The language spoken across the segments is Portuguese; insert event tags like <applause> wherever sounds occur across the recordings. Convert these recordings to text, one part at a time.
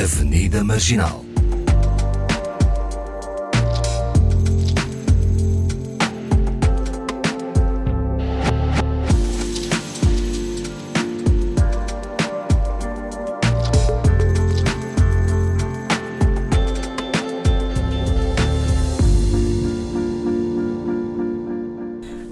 Avenida Marginal.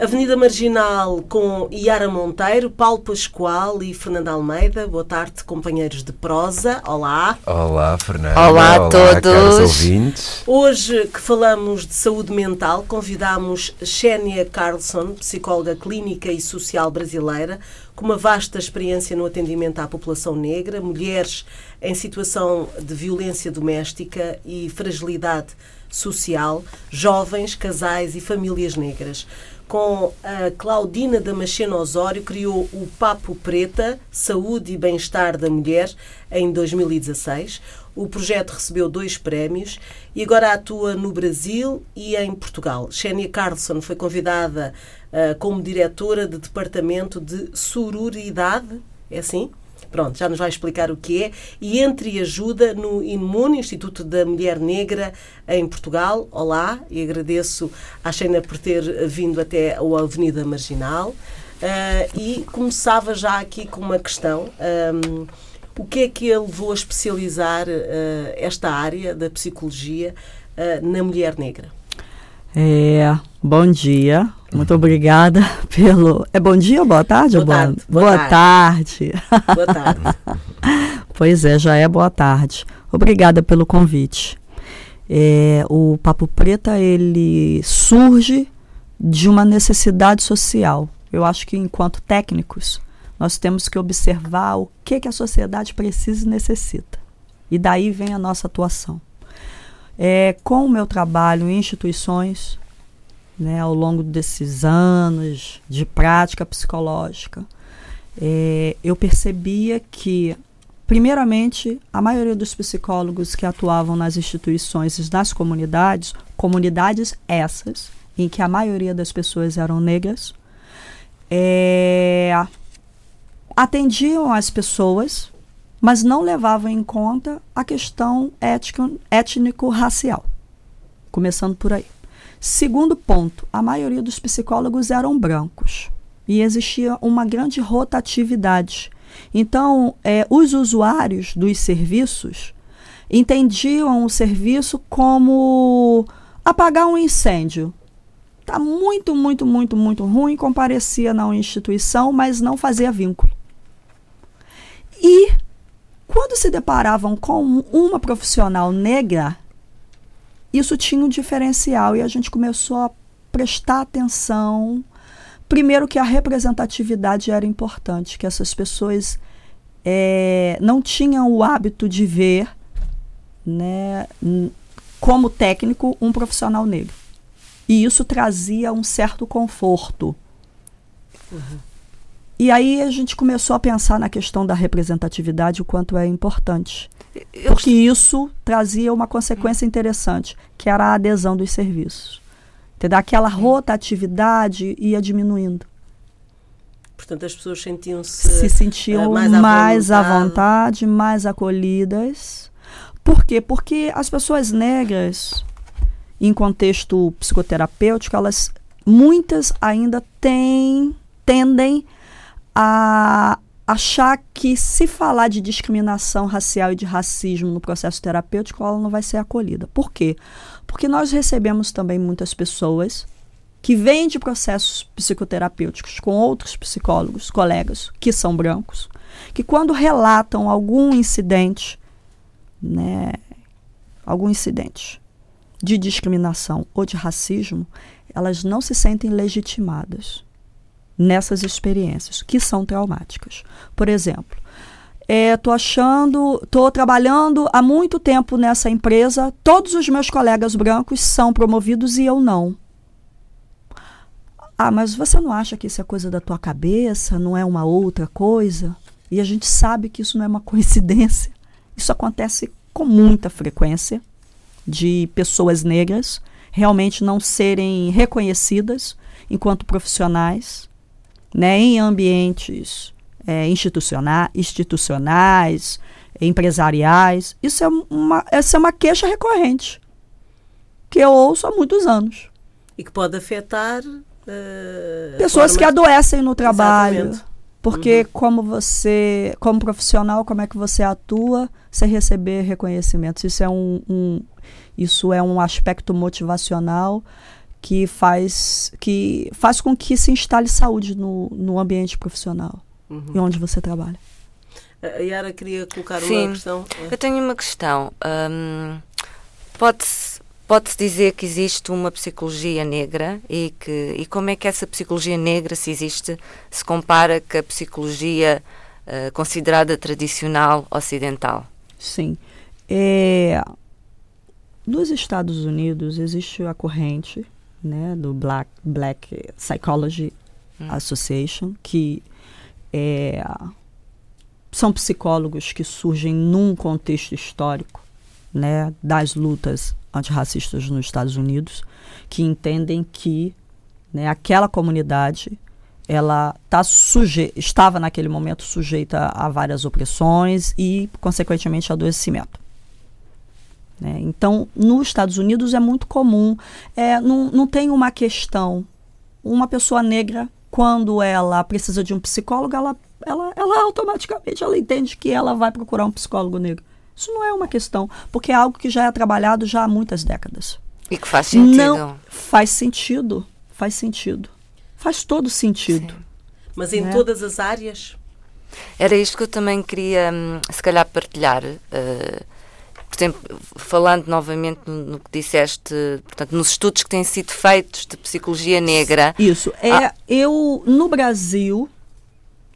Avenida Marginal com Iara Monteiro, Paulo Pascoal e Fernanda Almeida. Boa tarde, companheiros de prosa. Olá. Olá, Fernanda. Olá a todos. caros ouvintes. Hoje que falamos de saúde mental, convidamos Xénia Carlson, psicóloga clínica e social brasileira, com uma vasta experiência no atendimento à população negra, mulheres em situação de violência doméstica e fragilidade social, jovens, casais e famílias negras com a Claudina Damasceno Osório, criou o Papo Preta, Saúde e Bem-Estar da Mulher, em 2016. O projeto recebeu dois prémios e agora atua no Brasil e em Portugal. Xénia Carlson foi convidada uh, como diretora de Departamento de Sororidade, é assim? Pronto, já nos vai explicar o que é. E entre ajuda no INMUN, Instituto da Mulher Negra, em Portugal. Olá, e agradeço à Sheina por ter vindo até a Avenida Marginal. Uh, e começava já aqui com uma questão. Um, o que é que a levou a especializar uh, esta área da psicologia uh, na mulher negra? É, bom dia. Muito obrigada <laughs> pelo. É bom dia ou boa tarde? Boa, tarde, boa, boa tarde. tarde. <laughs> Boa tarde. <laughs> pois é, já é boa tarde. Obrigada pelo convite. É, o Papo Preta ele surge de uma necessidade social. Eu acho que enquanto técnicos nós temos que observar o que, que a sociedade precisa e necessita. E daí vem a nossa atuação. É, com o meu trabalho em instituições, né, ao longo desses anos de prática psicológica, é, eu percebia que, primeiramente, a maioria dos psicólogos que atuavam nas instituições e nas comunidades, comunidades essas, em que a maioria das pessoas eram negras, é, atendiam as pessoas mas não levavam em conta a questão étnico-racial. Começando por aí. Segundo ponto, a maioria dos psicólogos eram brancos e existia uma grande rotatividade. Então, é, os usuários dos serviços entendiam o serviço como apagar um incêndio. Está muito, muito, muito, muito ruim, comparecia na instituição, mas não fazia vínculo. E quando se deparavam com uma profissional negra, isso tinha um diferencial e a gente começou a prestar atenção. Primeiro, que a representatividade era importante, que essas pessoas é, não tinham o hábito de ver, né, como técnico, um profissional negro. E isso trazia um certo conforto. Uhum. E aí a gente começou a pensar na questão da representatividade, o quanto é importante. Eu porque isso trazia uma consequência interessante, que era a adesão dos serviços. Entendeu? Aquela rotatividade ia diminuindo. Portanto, as pessoas sentiam-se se sentiam uh, mais, à, mais vontade. à vontade, mais acolhidas. Por quê? Porque as pessoas negras, em contexto psicoterapêutico, elas muitas ainda têm, tendem a achar que se falar de discriminação racial e de racismo no processo terapêutico, ela não vai ser acolhida. Por quê? Porque nós recebemos também muitas pessoas que vêm de processos psicoterapêuticos com outros psicólogos, colegas, que são brancos, que quando relatam algum incidente, né, algum incidente de discriminação ou de racismo, elas não se sentem legitimadas nessas experiências, que são traumáticas. Por exemplo, é, achando, estou trabalhando há muito tempo nessa empresa, todos os meus colegas brancos são promovidos e eu não. Ah, mas você não acha que isso é coisa da tua cabeça, não é uma outra coisa? E a gente sabe que isso não é uma <laughs> coincidência. Isso acontece com muita frequência de pessoas negras realmente não serem reconhecidas enquanto profissionais né, em ambientes é, institucionais, institucionais, empresariais. Isso é uma, essa é uma queixa recorrente que eu ouço há muitos anos. E que pode afetar uh, pessoas forma... que adoecem no trabalho. Exatamente. Porque uhum. como você, como profissional, como é que você atua sem receber reconhecimentos? Isso é um, um isso é um aspecto motivacional que faz, que faz com que se instale saúde no, no ambiente profissional uhum. e onde você trabalha. A Yara queria colocar Sim, uma questão. Eu tenho uma questão. Um, Pode-se pode dizer que existe uma psicologia negra e, que, e como é que essa psicologia negra, se existe, se compara com a psicologia uh, considerada tradicional ocidental? Sim. É, nos Estados Unidos existe a corrente né, do Black, Black Psychology hum. Association, que é, são psicólogos que surgem num contexto histórico né, das lutas antirracistas nos Estados Unidos, que entendem que né, aquela comunidade ela tá suje estava naquele momento sujeita a várias opressões e, consequentemente, adoecimento. Né? Então, nos Estados Unidos é muito comum, é, não, não tem uma questão. Uma pessoa negra, quando ela precisa de um psicólogo, ela, ela, ela automaticamente ela entende que ela vai procurar um psicólogo negro. Isso não é uma questão, porque é algo que já é trabalhado já há muitas décadas. E que faz sentido. Não, faz sentido, faz sentido. Faz todo sentido. Sim. Mas em né? todas as áreas? Era isto que eu também queria, hum, se calhar, partilhar. Uh, por exemplo, falando novamente no, no, que disseste, portanto, nos estudos que têm sido feitos de psicologia negra. Isso. É, ah. Eu, no Brasil,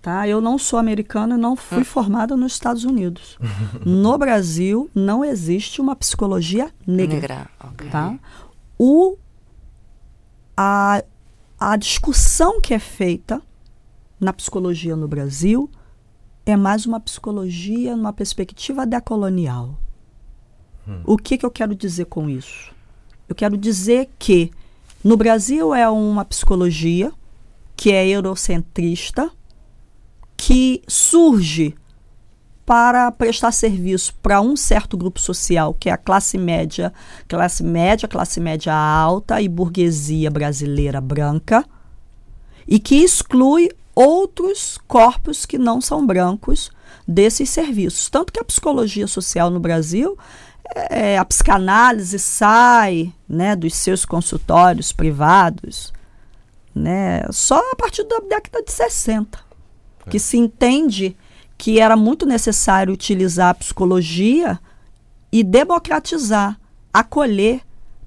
tá? Eu não sou americana, não fui hum. formada nos Estados Unidos. <laughs> no Brasil, não existe uma psicologia negra. Negra, ok. Tá? O, a, a discussão que é feita na psicologia no Brasil é mais uma psicologia numa perspectiva decolonial. Hum. O que, que eu quero dizer com isso? Eu quero dizer que no Brasil é uma psicologia que é eurocentrista, que surge para prestar serviço para um certo grupo social, que é a classe média, classe média, classe média alta e burguesia brasileira branca, e que exclui outros corpos que não são brancos desses serviços. Tanto que a psicologia social no Brasil é, a psicanálise sai né, dos seus consultórios privados né, só a partir da década de 60, é. que se entende que era muito necessário utilizar a psicologia e democratizar, acolher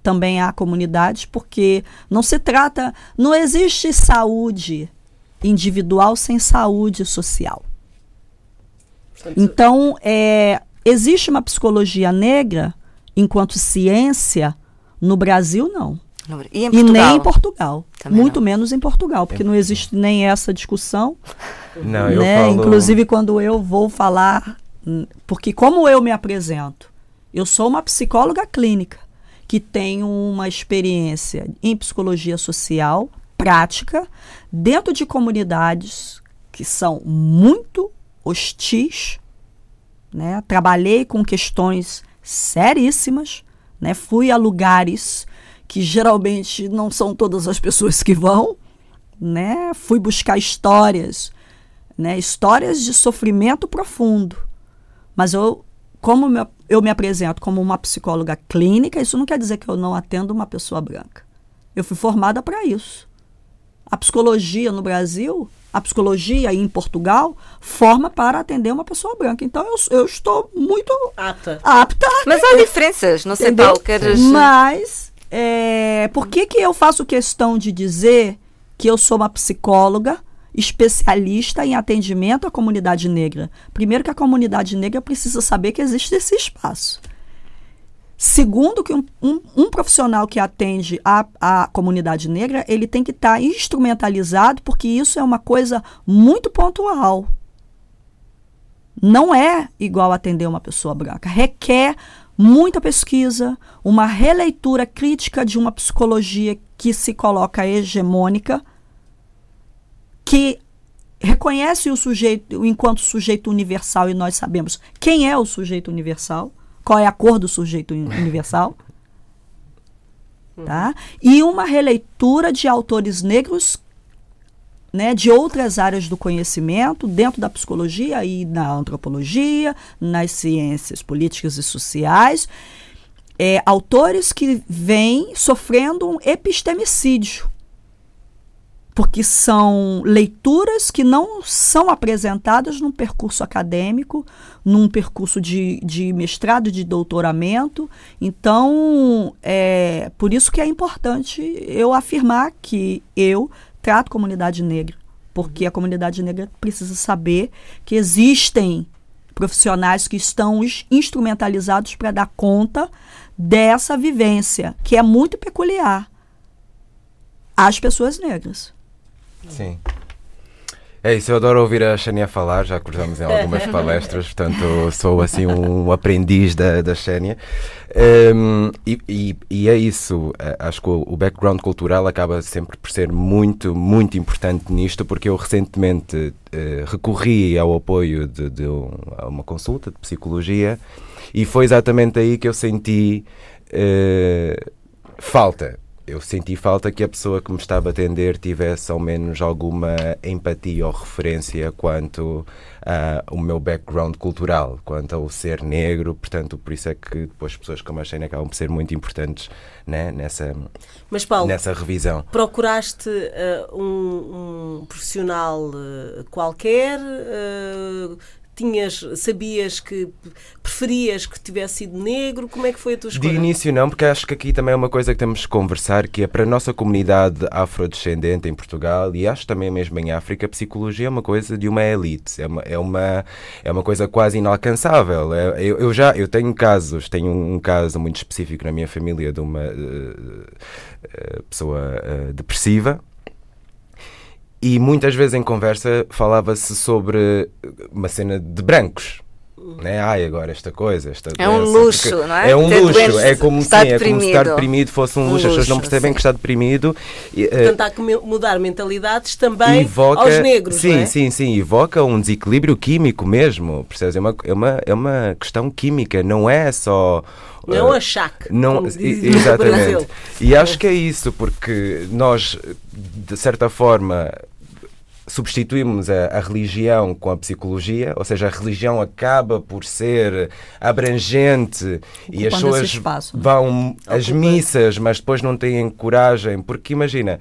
também a comunidade, porque não se trata, não existe saúde individual sem saúde social. Então, é, Existe uma psicologia negra enquanto ciência no Brasil, não. E, e, nem em Portugal. Também Muito não. menos em Portugal, porque não existe nem essa discussão. <laughs> Não, né? Falo... Inclusive, quando eu vou falar. Porque, como eu me apresento, eu sou uma psicóloga clínica que tenho uma experiência em psicologia social prática dentro de comunidades que são muito hostis né? Trabalhei com questões seríssimas, né? Fui a lugares que geralmente não são todas as pessoas que vão, né? Fui buscar histórias, né? Histórias de sofrimento profundo. Mas eu, como eu me apresento como uma psicóloga clínica, isso não quer dizer que eu não atendo uma pessoa branca. Eu fui formada para isso. A psicologia no Brasil a psicologia em Portugal forma para atender uma pessoa branca. Então eu, eu estou muito apta. apta Mas há diferenças, não sei, Paulo, queres... Mas é, por que, que eu faço questão de dizer que eu sou uma psicóloga especialista em atendimento à comunidade negra? Primeiro que a comunidade negra precisa saber que existe esse espaço. Segundo, que um, um, um, profissional que atende a, a comunidade negra, ele tem que estar tá instrumentalizado, porque isso é uma coisa muito pontual. Não é igual atender uma pessoa branca. Requer muita pesquisa, uma releitura crítica de uma psicologia que se coloca hegemônica, que reconhece o sujeito enquanto sujeito universal e nós sabemos quem é o sujeito universal, qual é a cor do sujeito universal. Tá? E uma releitura de autores negros né, de outras áreas do conhecimento, dentro da psicologia e na antropologia, nas ciências políticas e sociais, é, autores que vêm sofrendo um epistemicídio, porque são leituras que não são apresentadas num percurso acadêmico, num percurso de, de mestrado, de doutoramento. Então, é por isso que é importante eu afirmar que eu trato comunidade negra, porque a comunidade negra precisa saber que existem profissionais que estão instrumentalizados para dar conta dessa vivência, que é muito peculiar às pessoas negras. Sim. É isso, eu adoro ouvir a Xenia falar, já cruzamos em algumas <laughs> palestras, portanto sou assim um aprendiz da, da Xenia. Um, e, e, e, é isso, acho que o, background cultural acaba sempre por ser muito, muito importante nisto, porque eu recentemente uh, recorri ao apoio de, de um, a uma consulta de psicologia e foi exatamente aí que eu senti uh, falta eu senti falta que a pessoa que me estava a atender tivesse ao menos alguma empatia ou referência quanto ao meu background cultural, quanto ao ser negro. Portanto, por isso é que depois pessoas como a Shane acabam por ser muito importantes né, nessa, Mas, Paulo, nessa revisão. Procuraste uh, um, um, profissional uh, qualquer? Tinhas, sabias que preferias que tivesse sido negro? Como é que foi a tua escolha? De início não, porque acho que aqui também é uma coisa que temos que conversar, que é para a nossa comunidade afrodescendente em Portugal e acho também mesmo em África, a psicologia é uma coisa de uma elite, é uma, é uma, é uma coisa quase inalcançável. É, eu, eu, já eu tenho casos, tenho um, caso muito específico na minha família de uma uh, uh, pessoa uh, depressiva, e muitas vezes em conversa falava-se sobre uma cena de brancos. Né? Ai, agora esta coisa, esta É um luxo, não é? É um Ter luxo, é como, sim, é como se estar deprimido fosse um, um luxo. As pessoas não percebem sim. que está deprimido. E, uh, Portanto, há que mudar mentalidades também evoca, aos negros. Sim, é? sim, sim. Evoca um desequilíbrio químico mesmo. Percebes? É uma, é, uma, é uma questão química, não é só. Não uh, a chac, não, exatamente. E acho que é isso, porque nós, de certa forma, substituímos a, a, religião com a psicologia, ou seja, a religião acaba por ser abrangente e as pessoas espaço, né? vão às missas, mas depois não têm coragem, porque imagina,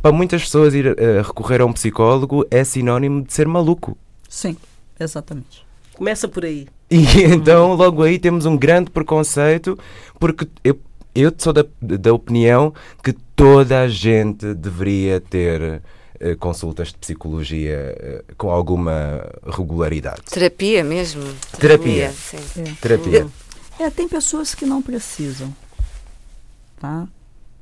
para muitas pessoas ir uh, recorrer a um psicólogo é sinónimo de ser maluco. Sim, exatamente. Começa por aí. E <laughs> então logo aí temos um grande preconceito, porque eu, eu sou da, da opinião que toda a gente deveria ter consultas de psicologia eh, com alguma regularidade. Terapia mesmo. Terapia. Sim. É. Terapia. É, tem pessoas que não precisam. Tá?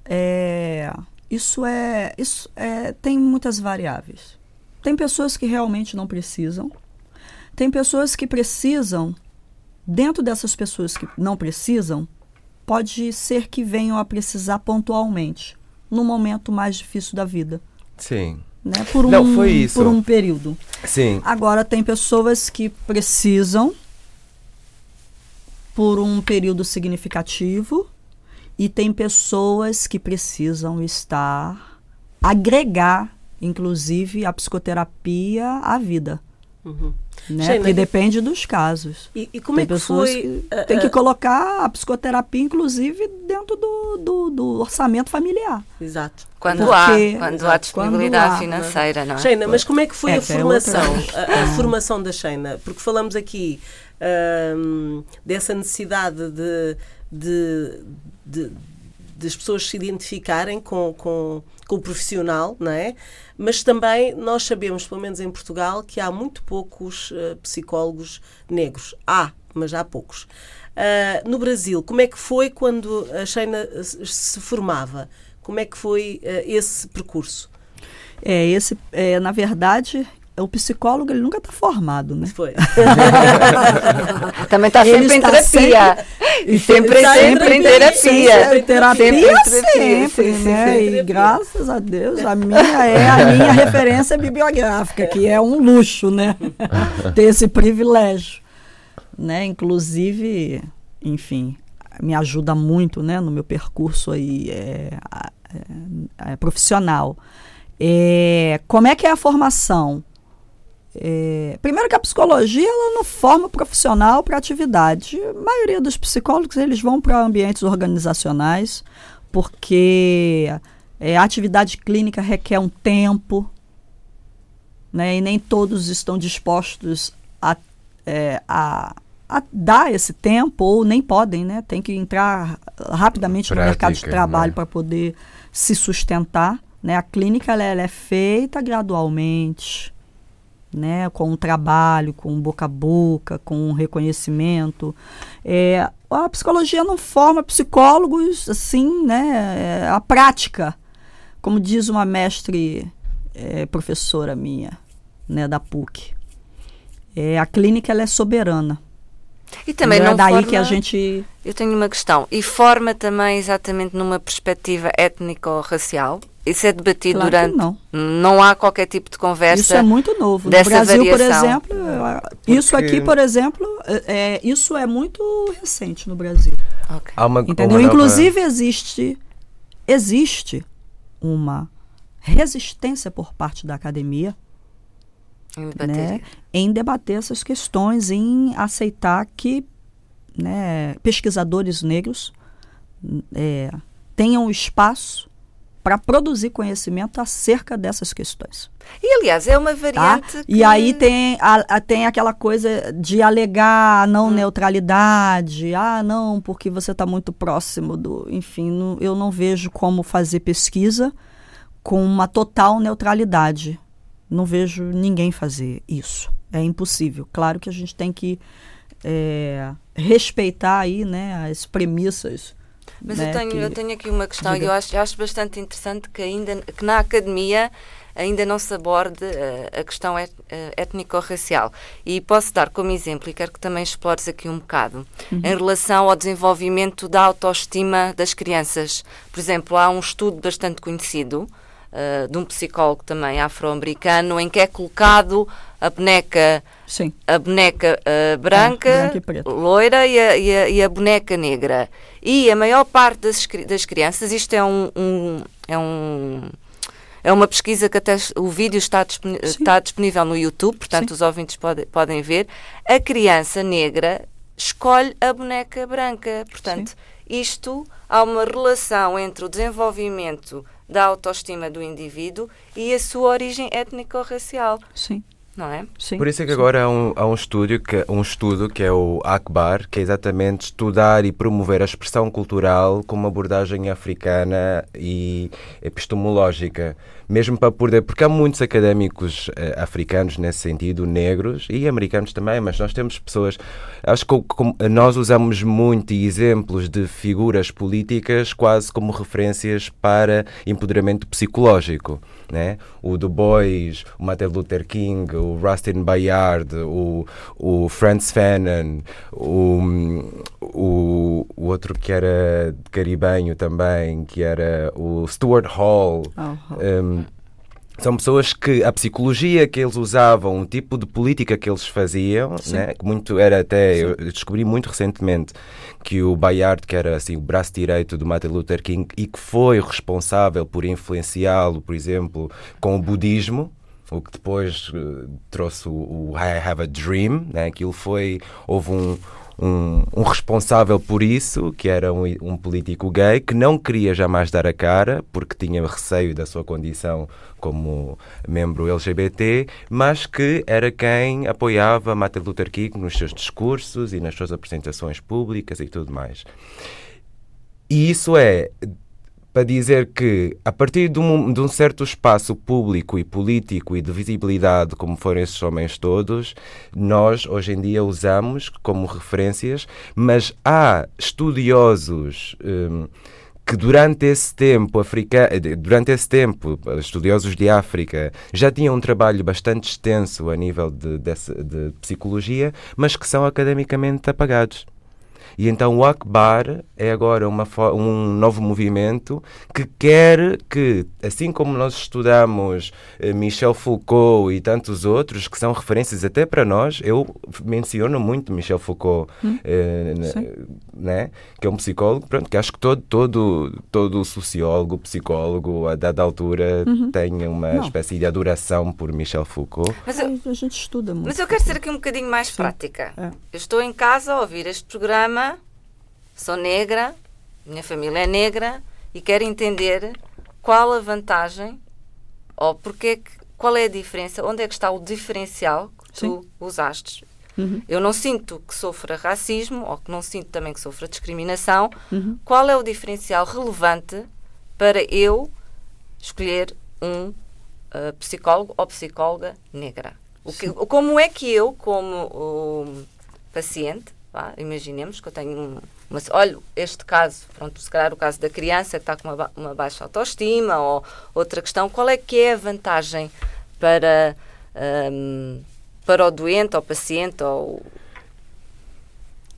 É, isso é. Isso é, tem muitas variáveis. Tem pessoas que realmente não precisam. Tem pessoas que precisam. Dentro dessas pessoas que não precisam, pode ser que venham a precisar pontualmente, no momento mais difícil da vida. Sim. Né? Por, um, Não, foi isso. por um período. Sim. Agora, tem pessoas que precisam por um período significativo e tem pessoas que precisam estar, agregar, inclusive, a psicoterapia à vida. Uhum. Né? Porque depende dos casos. E, e como tem é que pessoas foi? Que uh, tem que colocar a psicoterapia, inclusive, dentro do, do, do orçamento familiar. Exato. Quando Porque, há, quando há disponibilidade há, financeira, não é? Sheina, mas como é que foi é, a formação, a, a, formação da Sheina? Porque falamos aqui dessa necessidade de, de, de, de, as pessoas se identificarem com, com, com o profissional, não é? Mas também nós sabemos, pelo menos em Portugal, que há muito poucos uh, psicólogos negros. Há, mas há poucos. Uh, no Brasil, como é que foi quando a Sheina se formava? Como é que foi uh, esse percurso? É, esse, é, na verdade, o psicólogo ele nunca está formado, né? Foi. <laughs> Também está sempre em terapia. E sempre, Tá sempre em terapia. Sempre em terapia, Sempre em terapia, sempre, né? E graças a Deus, a minha é a minha <laughs> referência bibliográfica, que é um luxo, né? <laughs> Ter esse privilégio, né? Inclusive, enfim, me ajuda muito, né? No meu percurso aí é, é, é, profissional. É, como é que é a formação? É, primeiro que a psicologia ela não forma profissional para atividade. A maioria dos psicólogos eles vão para ambientes organizacionais porque é, a atividade clínica requer um tempo, né, e nem todos estão dispostos a, é, a, a dar esse tempo ou nem podem, né? Tem que entrar rapidamente no mercado de Prática, trabalho né? para poder se sustentar. Né? A clínica ela, ela é feita gradualmente né, com o trabalho, com boca a boca, com reconhecimento. É, a psicologia não forma psicólogos assim, né, é, a prática, como diz uma mestre é, professora minha, né, da PUC. É, a clínica ela é soberana. E também é não daí forma... que a gente Eu tenho uma questão. E forma também exatamente numa perspectiva étnico-racial? Isso é debatido Claro durante... não. Não há qualquer tipo de conversa? Isso é muito novo. No dessa Brasil, por variação. exemplo, eu- isso Porque- aqui, por exemplo, é, é, isso é muito recente no Brasil. Ok. Há uma, Entendeu? uma nova- Inclusive existe existe uma resistência por parte da academia Em debater né, em debater essas questões, em aceitar que né, pesquisadores negros é, tenham espaço para produzir conhecimento acerca dessas questões. E, aliás, é uma Tá? variante E que- aí tem, a, a- tem aquela coisa de alegar a não Hum. neutralidade, ah, não, porque você está muito próximo do. Enfim, não- eu não vejo como fazer pesquisa com uma total neutralidade. Não vejo ninguém fazer isso. É impossível. Claro que a gente tem que é, respeitar aí né, as premissas. Mas né, eu, tenho, que- eu tenho aqui uma questão e Diga. eu acho, acho bastante interessante que ainda que na academia ainda não se aborde eh, a questão et- eh, étnico-racial. E posso dar como exemplo, e quero que também explores aqui um bocado, Uhum. em relação ao desenvolvimento da autoestima das crianças. Por exemplo, há um estudo bastante conhecido eh, de um psicólogo também afro-americano em que é colocado a boneca Sim. a boneca uh, branca, É, branca e loira e a, e a- e a boneca negra. E a maior parte das, das crianças, isto é um, um- é um é uma pesquisa que até o vídeo está, disponi- Sim. está disponível no YouTube, portanto Sim. os ouvintes pode- podem ver. A criança negra escolhe a boneca branca. Portanto, isto há uma relação entre o desenvolvimento da autoestima do indivíduo e a sua origem étnico-racial, Sim. não é? Sim. Por isso é que sim. agora há um, há um, estúdio que, um estudo que é o ACBAR, que é exatamente estudar e promover a expressão cultural com uma abordagem africana e epistemológica. Mesmo para poder. Porque há muitos académicos eh, africanos nesse sentido, negros e americanos também, mas nós temos pessoas. Acho que como- nós usamos muito exemplos de figuras políticas quase como referências para empoderamento psicológico. Né? O Du Bois, o Martin Luther King, o Rustin Bayard, o, o Franz Fanon, o, o, o outro que era caribenho também, que era o Stuart Hall. Oh, Um, são pessoas que a psicologia que eles usavam, o tipo de política que eles faziam, Sim. né, que muito era até, eu descobri muito recentemente que o Bayard, que era assim o braço direito do Martin Luther King e que foi responsável por influenciá-lo, por exemplo, com o budismo, o que depois eh, trouxe o, o I Have a Dream, né? aquilo foi, houve um, um, um responsável por isso, que era um, um político gay, que não queria jamais dar a cara, porque tinha receio da sua condição como membro LGBT, mas que era quem apoiava Martin Luther King nos seus discursos e nas suas apresentações públicas e tudo mais. E isso é para dizer que, a partir de um, de um certo espaço público e político e de visibilidade, como foram esses homens todos, nós hoje em dia usamos como referências, mas há estudiosos hum, que durante esse tempo africa, durante esse tempo estudiosos de África já tinham um trabalho bastante extenso a nível de, de, de psicologia, mas que são academicamente apagados. E então o Akbar é agora uma, um novo movimento que quer que, assim como nós estudamos eh, Michel Foucault e tantos outros que são referências até para nós, eu menciono muito Michel Foucault, hum, eh, né, que é um psicólogo, pronto, que acho que todo, todo, todo sociólogo, psicólogo, a dada altura, uhum. tem uma Não. espécie de adoração por Michel Foucault. Mas eu, a gente estuda muito. Mas eu quero ser aqui um bocadinho mais Sim. prática. É. Eu estou em casa a ouvir este programa sou negra, minha família é negra e quero entender qual a vantagem ou porque qual é a diferença, onde é que está o diferencial que Sim. tu usaste. Uhum. Eu não sinto que sofra racismo ou que não sinto também que sofra discriminação. Uhum. Qual é o diferencial relevante para eu escolher um uh, psicólogo ou psicóloga negra? O que, como é que eu, como paciente, Pá, imaginemos que eu tenho um, uma, olha, este caso, pronto, se calhar o caso da criança que está com uma, uma baixa autoestima ou outra questão, qual é que é a vantagem para, um, para o doente ou paciente ou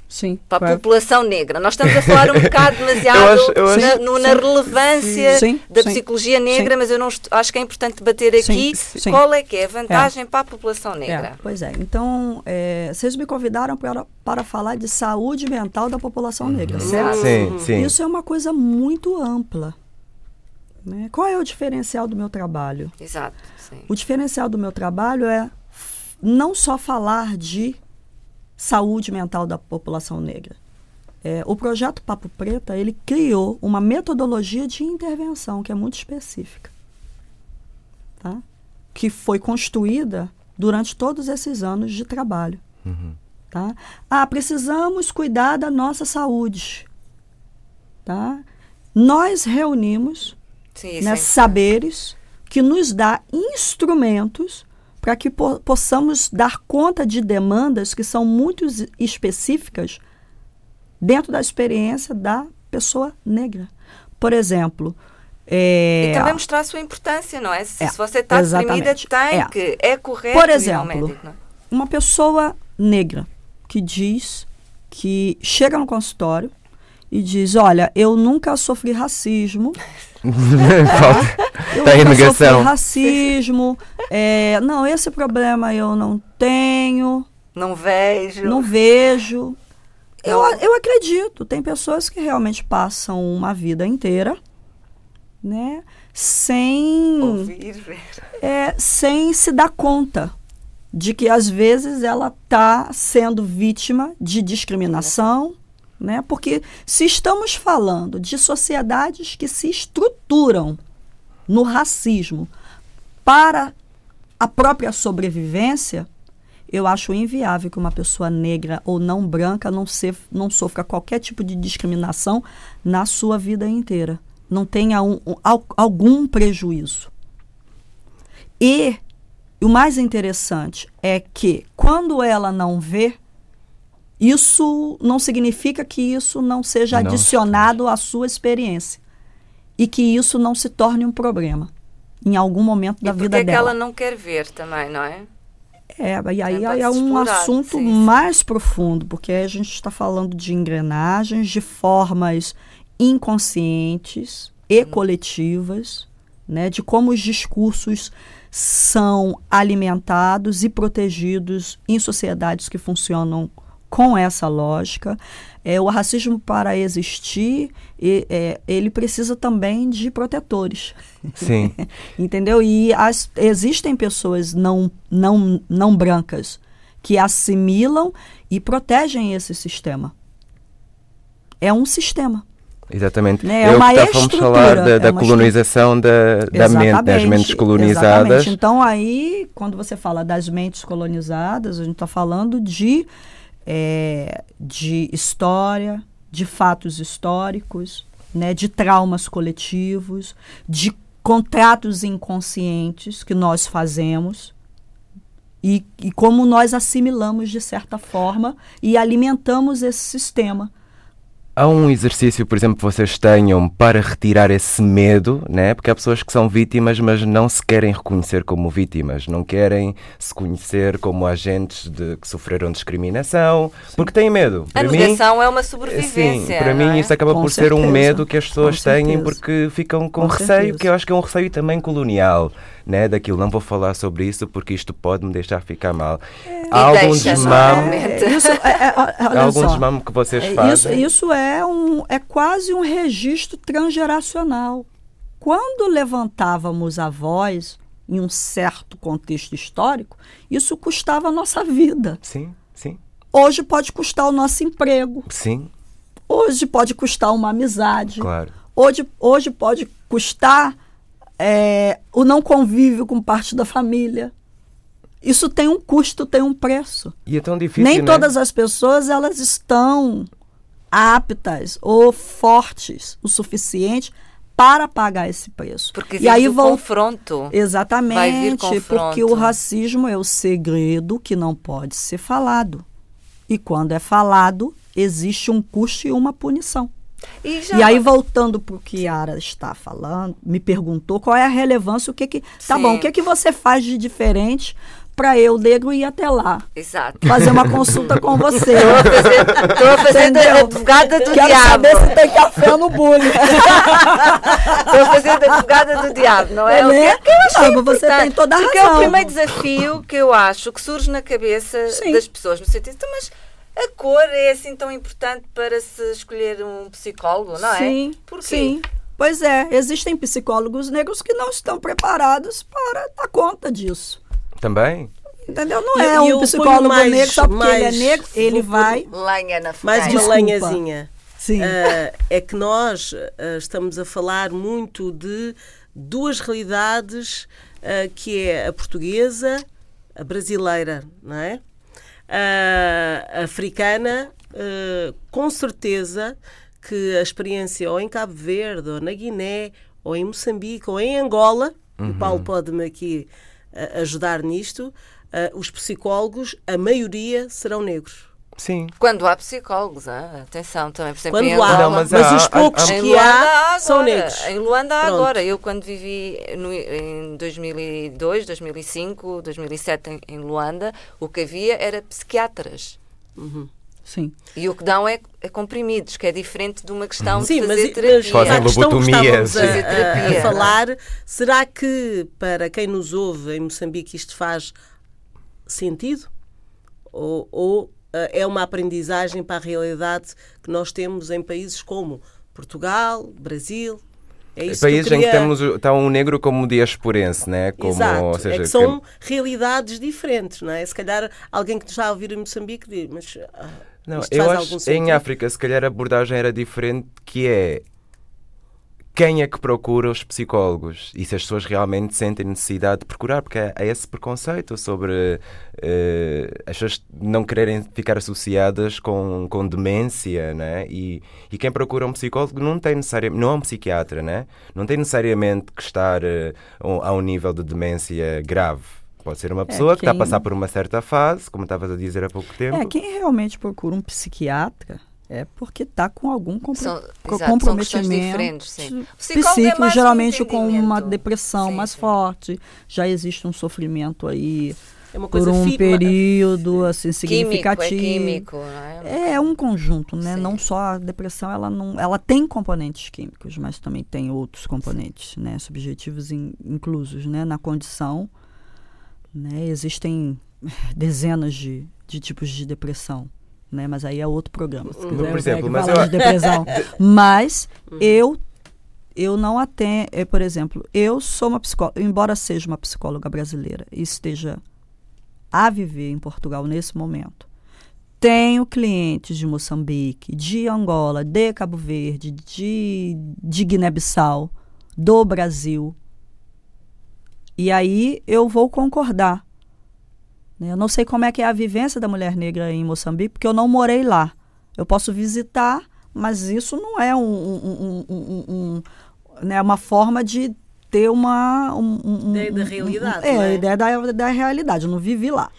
Sim, para a população negra. Nós estamos a <laughs> falar um bocado demasiado eu acho, eu acho, na, no, na, relevância sim, da sim, psicologia negra, sim. mas eu não acho que é importante debater aqui qual é que é a vantagem é. para a população negra. É, pois é, então é, vocês me convidaram para, para falar de saúde mental da população negra, certo? Sim, sim. Isso é uma coisa muito ampla. Né? Qual é o diferencial do meu trabalho? Exato. O diferencial do meu trabalho é não só falar de saúde mental da população negra. É, o projeto Papo Preta ele criou uma metodologia de intervenção que é muito específica, tá? que foi construída durante todos esses anos de trabalho. Uhum. Tá? Ah, precisamos cuidar da nossa saúde. Tá? Nós reunimos Sim, né, saberes que nos dá instrumentos para que po possamos dar conta de demandas que são muito específicas dentro da experiência da pessoa negra. Por exemplo, é, e também mostrar a sua importância, não é? Se, é, você está deprimida, tem é. que. É correto. Por exemplo, é? uma pessoa negra que diz que chega no consultório e diz: Olha, eu nunca sofri racismo. <laughs> <laughs> Falta. Eu tá nunca sofri racismo. É, não, esse problema eu não tenho. Não vejo. Não vejo. Eu, eu acredito. Tem pessoas que realmente passam uma vida inteira, né? Sem. Ouvir, ver. É, sem se dar conta de que às vezes ela está sendo vítima de discriminação né? Porque se estamos falando de sociedades que se estruturam no racismo para a própria sobrevivência, eu acho inviável que uma pessoa negra ou não branca não, ser, não sofra qualquer tipo de discriminação na sua vida inteira. Não tenha um, um, algum prejuízo. E o mais interessante é que, quando ela não vê, isso não significa que isso não seja não adicionado à sua experiência e que isso não se torne um problema em algum momento da vida dela. que ela não quer ver também, não é? É, e aí é, é um assunto sim, mais sim. profundo, porque a gente está falando de engrenagens, de formas inconscientes e hum. coletivas, né, de como os discursos são alimentados e protegidos em sociedades que funcionam com essa lógica. É, o racismo, para existir, e, é, ele precisa também de protetores. Sim. <laughs> Entendeu? E as, existem pessoas não, não, não brancas que assimilam e protegem esse sistema. É um sistema. Exatamente. Né? É, uma que fomos falar da, da é colonização da, da mente, das mentes colonizadas. Exatamente. Então, aí, quando você fala das mentes colonizadas, a gente está falando de é, de história, de fatos históricos, né, de traumas coletivos, de contratos inconscientes que nós fazemos e, e como nós assimilamos de certa forma e alimentamos esse sistema há um exercício, por exemplo, que vocês tenham para retirar esse medo, né? Porque há pessoas que são vítimas, mas não se querem reconhecer como vítimas, não querem se conhecer como agentes de, que sofreram discriminação, porque têm medo. A Para mim, negação é uma sobrevivência. Sim, para mim é? isso acaba Com por ser um certeza. medo que as pessoas Com têm certeza. porque ficam com, Com receio, certeza. que eu acho que é um receio também colonial, né, daquilo. Não vou falar sobre isso porque isto pode me deixar ficar mal. Há E algum desmame. É, isso, é, é, há algum só. desmame que vocês É, Isso, fazem? isso é, um, é quase um registro transgeracional. Quando levantávamos a voz em um certo contexto histórico, isso custava a nossa vida. Sim, sim, Hoje pode custar o nosso emprego. sim, Hoje pode custar uma amizade. claro. Hoje, hoje pode custar é, o não convívio com parte da família. Isso tem um custo, tem um preço. E é tão difícil, Nem né? todas as pessoas elas estão aptas ou fortes o suficiente para pagar esse preço. Porque e aí o vão confronto. Vai vir exatamente confronto. porque o racismo é o segredo que não pode ser falado. E quando é falado, existe um custo e uma punição. E, já E aí, voltando para o que Yara está falando, me perguntou qual é a relevância, o que que. Tá Sim. bom, o que que você faz de diferente para eu, negro, ir até lá? Exato. Fazer uma consulta com você. <laughs> Estou Entendeu? advogada do Quero diabo. saber se tem café no bullying. Estou de advogada do diabo, não é? É, O que né? é que eu acho Não, você tem toda a Porque é o razão. primeiro desafio que eu acho que surge na cabeça Sim. das pessoas, no sentido, "Então, mas a cor é assim tão importante para se escolher um psicólogo, não é? Sim, Porquê? sim. Pois é, existem psicólogos negros que não estão preparados para dar conta disso. Também? Entendeu? Não E- é e eu um psicólogo mais- negro só porque ele é negro, ele vai. Lenha na Mais uma Desculpa. lenhazinha. Sim. Ah, é que nós ah, estamos a falar muito de duas realidades, ah, que é a portuguesa, a brasileira, não é? A africana, ah, com certeza que a experiência ou em Cabo Verde, ou na Guiné, ou em Moçambique, ou em Angola, o Paulo pode-me aqui ah, ajudar nisto, os psicólogos, a maioria serão negros. Sim. Quando há psicólogos, ah, atenção também, por exemplo, Quando em há, Angola. Não, mas, mas há- os há- poucos há- que Luanda há há são negros. Em Luanda há agora. Eu quando vivi no- em 2002, 2005, 2007 em, em Luanda, o que havia era psiquiatras. Sim. E o que dão é, é comprimidos, que é diferente de uma questão Sim, de mas, fazer mas terapia. Fazem a questão que lobotomias. estávamos a, Fazer a- terapia, a falar, será que para quem nos ouve em Moçambique isto faz sentido? Ou, ou, é uma aprendizagem para a realidade que nós temos em países como Portugal, Brasil? É isso Países que eu em que queria... temos o- está um negro como diasporense, né? Como, Exato, ou seja, é que são realidades diferentes, não é? Se calhar alguém que nos está a ouvir em Moçambique diz, mas ah, Não, eu faz acho algum que sentido? em África, se calhar a abordagem era diferente, que é quem é que procura os psicólogos e se as pessoas realmente sentem necessidade de procurar, porque há há esse preconceito sobre eh, as pessoas não quererem ficar associadas com, com demência, né? E, e quem procura um psicólogo não tem necessariamente, não é um psiquiatra, né? Não tem necessariamente que estar ao- a um nível de demência grave. Pode ser uma pessoa que está a quem- passar por uma certa fase, como estavas a dizer há pouco tempo. É, quem realmente procura um psiquiatra é porque está com algum compro São- exato, comprometimento é psíquico, um geralmente com uma depressão Sim, mais sim. forte. Já existe um sofrimento aí É uma por um fi- período assim Químico, significativo. é químico, é? É um conjunto, né? Sim. Não só a depressão, ela não, ela tem componentes químicos, mas também tem outros componentes, né? Subjetivos in- inclusos, né? Na condição, né? Existem dezenas de, de tipos de depressão, né? Mas aí é outro programa. Se quiser, Por exemplo, mas eu- de depressão. <laughs> mas eu eu não atendo, é, por exemplo, eu sou uma psicóloga, embora seja uma psicóloga brasileira e esteja a viver em Portugal nesse momento. Tenho clientes de Moçambique, de Angola, de Cabo Verde, de, de Guiné-Bissau, do Brasil. E aí eu vou concordar. Né? Eu não sei como é que é a vivência da mulher negra em Moçambique, porque eu não morei lá. Eu posso visitar, mas isso não é um, um- um- um- um- né, uma forma de ter uma um, um- Ideia da um- um- realidade, é, é? a ideia da, da realidade. Eu não vivi lá.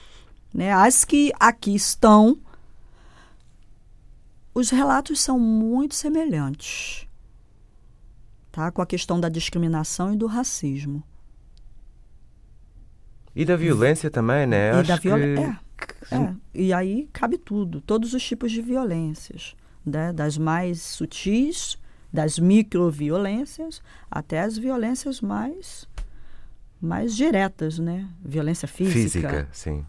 Né? As que aqui estão, os relatos são muito semelhantes tá? com a questão da discriminação e do racismo. E da violência também, né? e Acho da violência. que... É, é. E aí cabe tudo, todos os tipos de violências, né? das mais sutis, das microviolências, até as violências mais mais diretas, né? Violência física. Física, sim.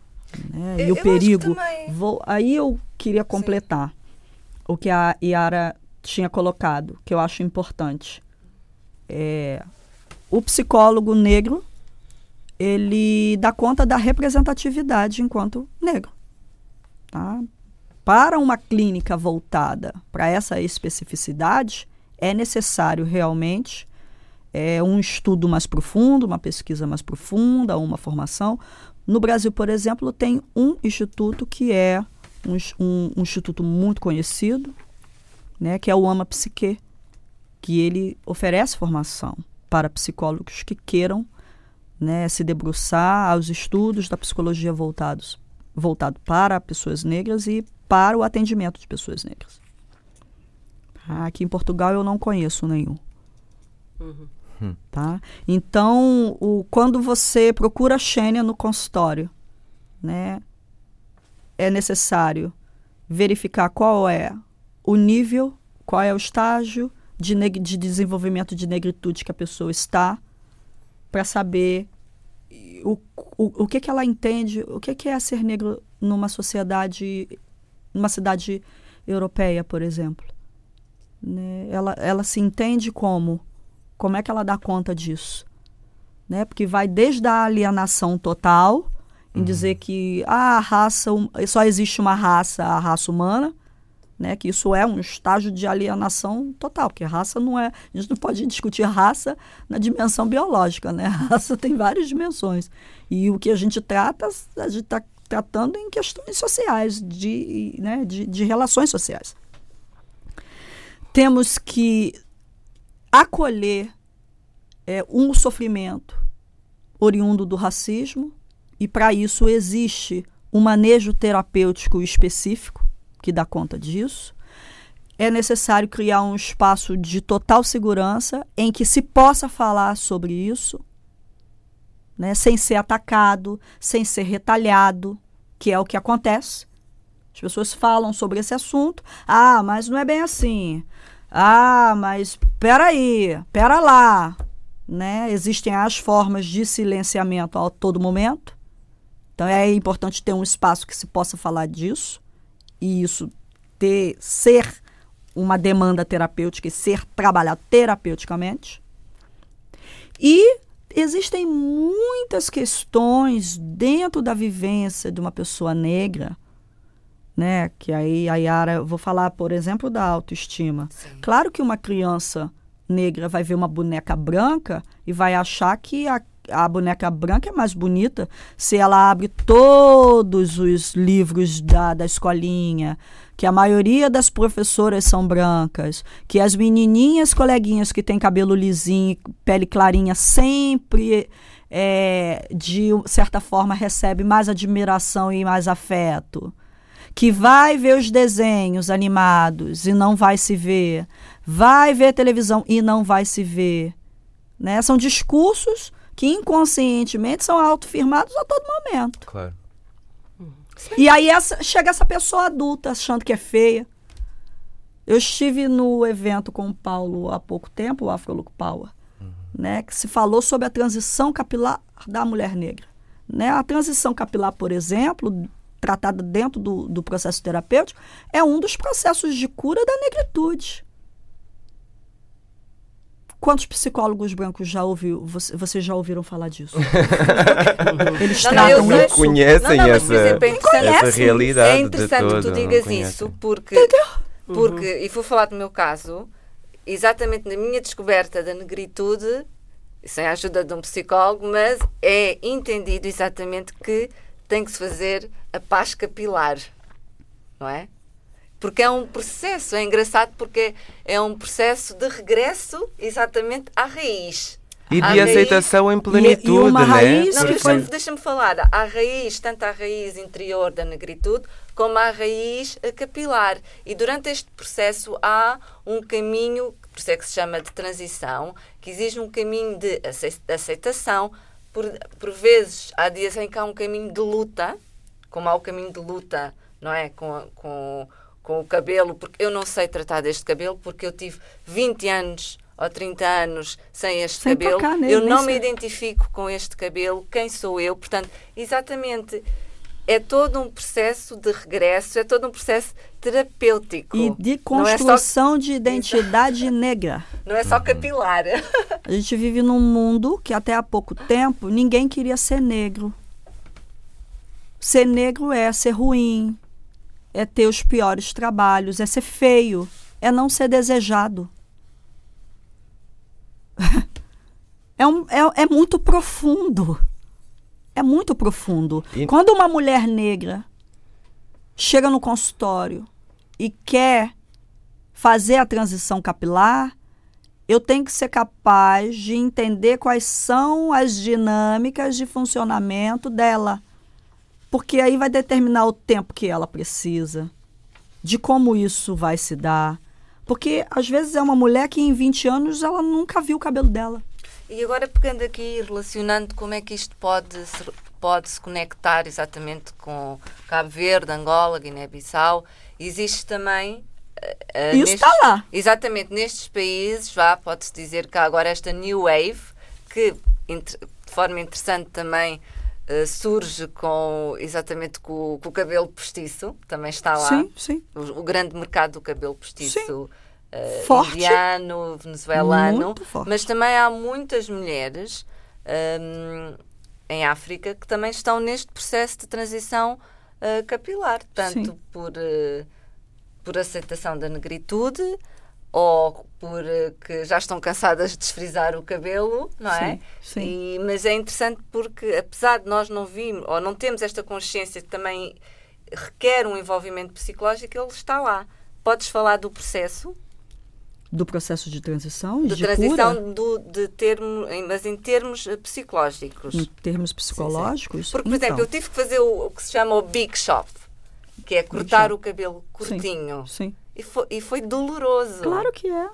né? E eu o perigo. também- Vou, aí eu queria completar o que a Yara tinha colocado, que eu acho importante. É, o psicólogo negro, ele dá conta da representatividade enquanto negro. Tá? Para uma clínica voltada para essa especificidade, é necessário realmente é, um estudo mais profundo, uma pesquisa mais profunda, uma formação. No Brasil, por exemplo, tem um instituto que é um, um- um instituto muito conhecido, né, que é o AMA Psique, que ele oferece formação para psicólogos que queiram né, se debruçar aos estudos da psicologia voltados voltado para pessoas negras e para o atendimento de pessoas negras. Ah, Aqui em Portugal eu não conheço nenhum. Tá? Então, o, quando você procura a Xênia no consultório, né, é necessário verificar qual é o nível, qual é o estágio de, de desenvolvimento de negritude que a pessoa está, para saber o, o, o que, que ela entende, o que, que é ser negro numa sociedade, numa cidade europeia, por exemplo. Né? Ela, ela se entende como? Como é que ela dá conta disso? Né? Porque vai desde a alienação total, em dizer que ah, a raça, hum- só existe uma raça, a raça humana, né? que isso é um estágio de alienação total, porque raça não é. A gente não pode discutir raça na dimensão biológica, né? A <laughs> raça tem várias dimensões. E o que a gente trata, a gente está tratando em questões sociais, de, né? de, de relações sociais. Temos que acolher é, um sofrimento oriundo do racismo, e para isso existe um manejo terapêutico específico que dá conta disso. É necessário criar um espaço de total segurança em que se possa falar sobre isso, né, sem ser atacado, sem ser retalhado, que é o que acontece. As pessoas falam sobre esse assunto. Ah, mas não é bem assim. Ah, mas peraí, pera lá. Né? Existem as formas de silenciamento a todo momento. Então é importante ter um espaço que se possa falar disso e isso ter ser uma demanda terapêutica e ser trabalhado terapeuticamente. E existem muitas questões dentro da vivência de uma pessoa negra, né? Que aí a Yara, eu vou falar, por exemplo, da autoestima. Claro que uma criança negra vai ver uma boneca branca e vai achar que a, a boneca branca é mais bonita se ela abre todos os livros da, da escolinha, que a maioria das professoras são brancas, que as menininhas coleguinhas que têm cabelo lisinho, pele clarinha, sempre é, de certa forma recebe mais admiração e mais afeto que vai ver os desenhos animados e não vai se ver, vai ver televisão e não vai se ver. Né? São discursos que inconscientemente são autofirmados a todo momento. Claro. E aí essa, chega essa pessoa adulta achando que é feia. Eu estive no evento com o Paulo há pouco tempo, o Afro Look Power, né, que se falou sobre a transição capilar da mulher negra. Né? A transição capilar, por exemplo, tratada dentro do, do processo terapêutico, é um dos processos de cura da negritude. Quantos psicólogos brancos já ouviu, você- vocês já ouviram falar disso? <laughs> Eles Não, não, eu tratam sei. isso. Conhecem Não, não, essa, exemplo, é interessante- essa realidade É interessante de que tu não digas isso, porque, porque e vou falar do meu caso, exatamente na minha descoberta da negritude, sem a ajuda de um psicólogo, mas é entendido exatamente que tem que se fazer a paz capilar, não é? Porque é um processo, é engraçado porque é um processo de regresso exatamente à raiz. E à de raiz- aceitação em plenitude, e uma né? raiz Não, Porque- foi- deixa-me falar. Há raiz, tanto a raiz interior da negritude, como a raiz eh, capilar. E durante este processo há um caminho, por isso é que se chama de transição, que exige um caminho de acei- aceitação. Por, por vezes há dias em que há um caminho de luta, como há o caminho de luta, não é? Com, com, com o cabelo, porque eu não sei tratar deste cabelo, porque eu tive 20 anos ou 30 anos sem este Sem cabelo. tocar nele, eu nem não me sei. identifico com este cabelo, quem sou eu? Portanto, exatamente, é todo um processo de regresso, é todo um processo terapêutico. E de Não é só- construção de identidade negra. Não é só capilar. <laughs> A gente vive num mundo que até há pouco tempo ninguém queria ser negro. Ser negro é ser ruim, é ter os piores trabalhos, é ser feio, é não ser desejado. <laughs> É, um- é- é muito profundo. É muito profundo. E- Quando uma mulher negra chega no consultório e quer fazer a transição capilar, eu tenho que ser capaz de entender quais são as dinâmicas de funcionamento dela. Porque aí vai determinar o tempo que ela precisa, de como isso vai se dar. Porque às vezes é uma mulher que em 20 anos ela nunca viu o cabelo dela. E agora pegando aqui relacionando como é que isto pode se, pode se conectar exatamente com Cabo Verde, Angola, Guiné-Bissau, existe também eh, Isso está lá. Exatamente, nestes países já pode-se dizer que há agora esta New Wave, que de forma interessante também eh, surge com exatamente com, o- com o cabelo postiço, também está lá. Sim, sim. O, o grande mercado do cabelo postiço eh, Forte. indiano, venezuelano, mas também há muitas mulheres hum, em África que também estão neste processo de transição eh, capilar, tanto Sim. por, por aceitação da negritude ou por eh, que já estão cansadas de desfrizar o cabelo, não é? Sim, sim. E- mas é interessante porque, apesar de nós não vimos ou não temos esta consciência que também requer um envolvimento psicológico, ele está lá. Podes falar do processo Do processo de transição e de de transição cura, do, de termo, mas em termos eh, psicológicos. em termos psicológicos. Porque, por exemplo, então, eu tive que fazer o, o que se chama o big shop, que é cortar o cabelo curtinho. Sim, E, foi, e foi doloroso. claro que é.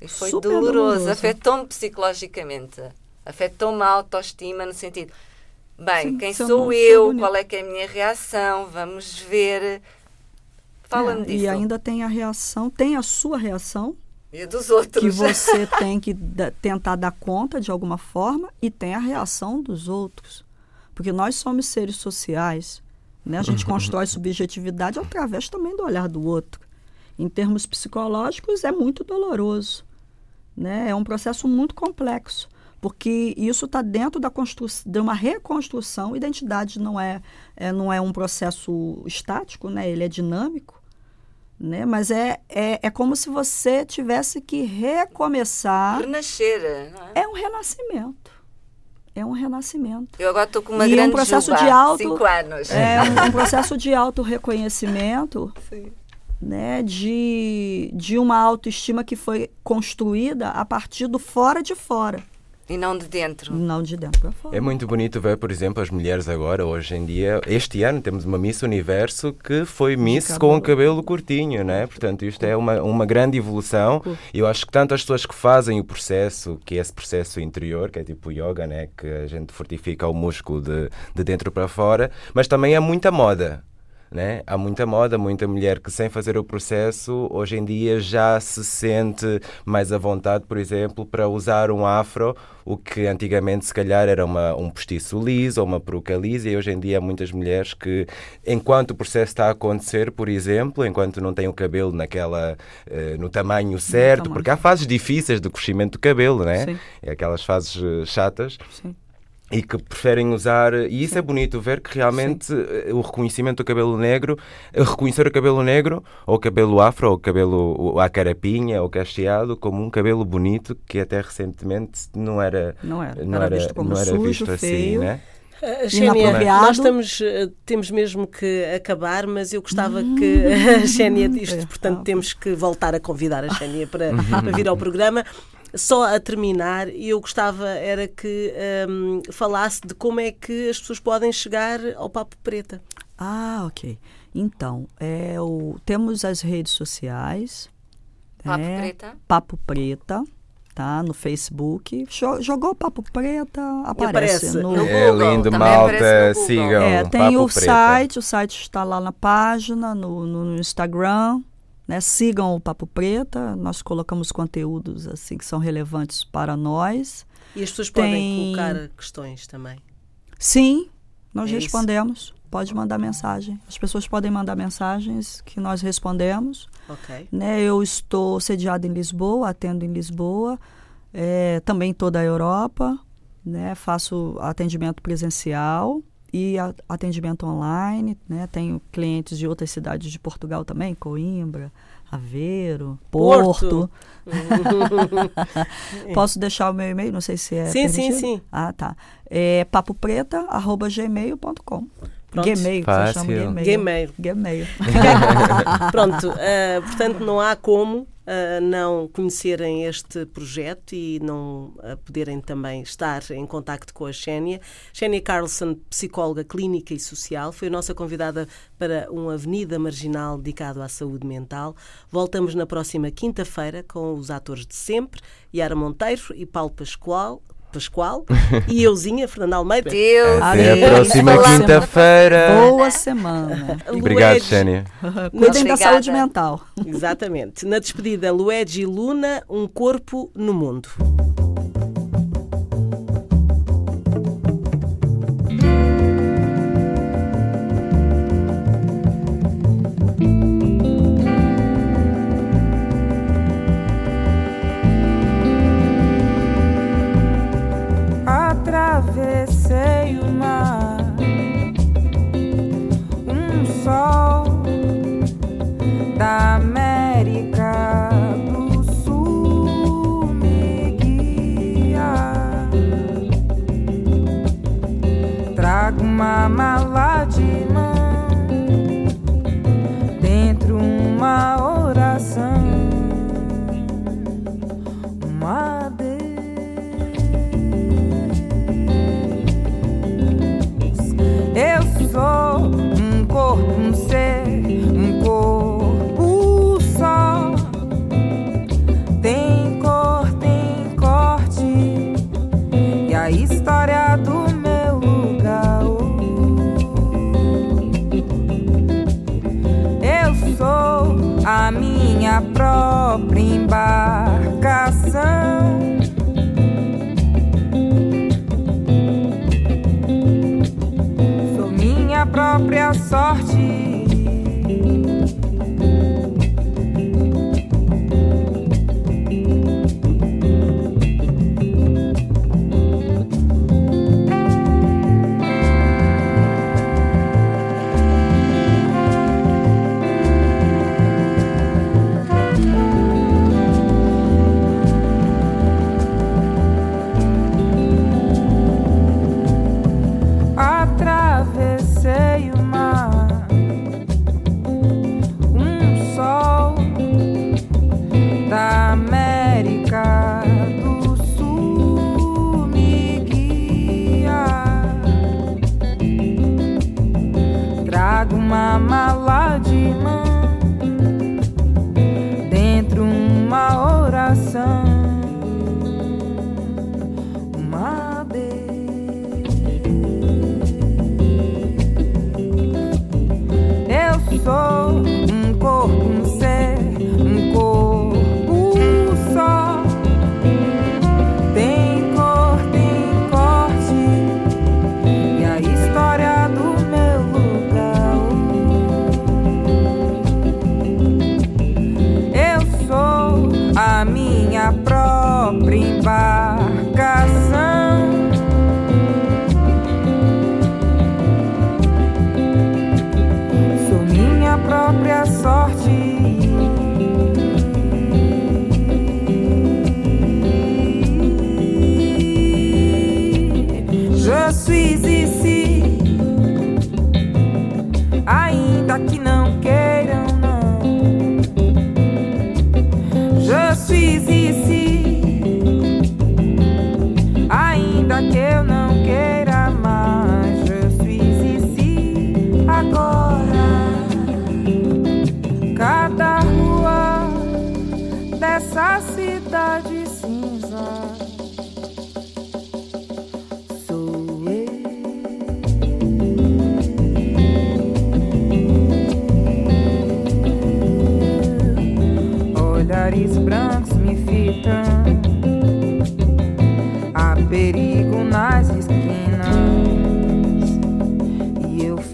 E foi super doloroso. doloroso. Afetou-me psicologicamente. Afetou-me a autoestima no sentido. Bem, Sim, quem sou eu? Qual é que é a minha reação? Vamos ver. Fala-me É, disso. E ainda tem a reação, tem a sua reação, E a dos outros. que <laughs> você tem que tentar dar conta de alguma forma, e tem a reação dos outros. Porque nós somos seres sociais. Né? A gente <laughs> constrói subjetividade através também do olhar do outro. Em termos psicológicos, é muito doloroso. Né? É um processo muito complexo. Porque isso está dentro da constru- de uma reconstrução. Identidade não é, é, não é um processo estático, né? ele é dinâmico né? Mas é, é, é como se você tivesse que recomeçar. Renascer. Não é? É um renascimento. É um renascimento. Eu agora estou com uma E é um grande processo juba, de auto- cinco anos. É um, um <laughs> processo de auto-reconhecimento, Sim. Né? De, de uma autoestima que foi construída a partir do fora de fora, E não de dentro. não de dentro para fora. É muito bonito ver, por exemplo, as mulheres agora, hoje em dia. Este ano temos uma Miss Universo que foi Miss cabelo. com o cabelo curtinho, né? Portanto, isto é uma, uma grande evolução. E eu acho que tanto as pessoas que fazem o processo, que é esse processo interior, que é tipo yoga, né? Que a gente fortifica o músculo de, de dentro para fora, mas também há muita moda. Né? Há muita moda, muita mulher que sem fazer o processo hoje em dia já se sente mais à vontade, por exemplo, para usar um afro, o que antigamente se calhar era uma, um postiço liso ou uma peruca lisa, e hoje em dia há muitas mulheres que, enquanto o processo está a acontecer, por exemplo, enquanto não têm o cabelo naquela, eh, no tamanho certo, porque há fases difíceis do crescimento do cabelo, né? Sim. É aquelas fases eh, chatas Sim. E que preferem usar. E isso é bonito ver que realmente eh, o reconhecimento do cabelo negro, eh, reconhecer o cabelo negro, ou o cabelo afro, ou o cabelo a carapinha, ou cacheado, como um cabelo bonito que até recentemente não era. Não era. Não Era era, visto como não era sujo, visto assim, feio. né? Uh, Xénia, Inapropriado. nós estamos, temos mesmo que acabar, mas eu gostava que <laughs> a Xénia, isto, É, portanto, tá. temos que voltar a convidar a Xénia para, para vir ao programa. Só a terminar, eu gostava era que um, falasse de como é que as pessoas podem chegar ao Papo Preta. Ah, ok. Então, é o, temos as redes sociais. Papo é, Preta. Papo Preta, tá? No Facebook. Jo- Jogou Papo Preta, aparece. aparece. no, No É Google, lindo, também malta. Sigam. É, tem Papo o Preta. site, o site está lá na página, no- no Instagram. Né? Sigam o Papo Preta, nós colocamos conteúdos assim que são relevantes para nós. E as pessoas podem Tem- colocar questões também. Sim, nós É isso. respondemos. Pode mandar mensagem. As pessoas podem mandar mensagens que nós respondemos. Ok. Né? Eu estou sediada em Lisboa, atendo em Lisboa, é, também toda a Europa, né? faço atendimento presencial e atendimento online. Né? Tenho clientes de outras cidades de Portugal também, Coimbra, Aveiro, Porto. Porto. <laughs> Posso deixar o meu e-mail? Não sei se é. Sim, sim, permitido? sim. Ah, tá. É papopreta.gmail.com. Pronto. Gmail, Fácil. Gmail. Gmail. Gmail. <laughs> <laughs> Pronto, eh, portanto, não há como não conhecerem este projeto e não eh, poderem também estar em contacto com a Xénia. Xénia Carlson, psicóloga clínica e social, foi a nossa convidada para uma Avenida Marginal dedicado à saúde mental. Voltamos na próxima quinta-feira com os atores de sempre, Yara Monteiro e Paulo Pascoal. Pascoal e euzinha, Fernanda Almeida. Deus. Até a próxima Boa quinta-feira. Boa semana. <laughs> Obrigado, Xénia. Cuidem da saúde mental. Exatamente. Na despedida, Luigi Luna, um corpo no mundo.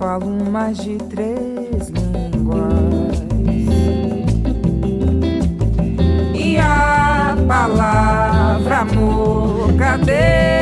falo mais de três línguas. E a palavra amor, cadê?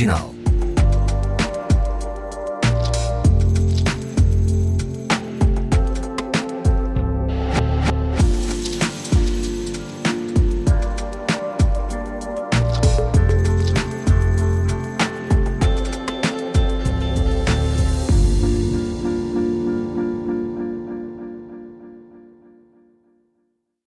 original.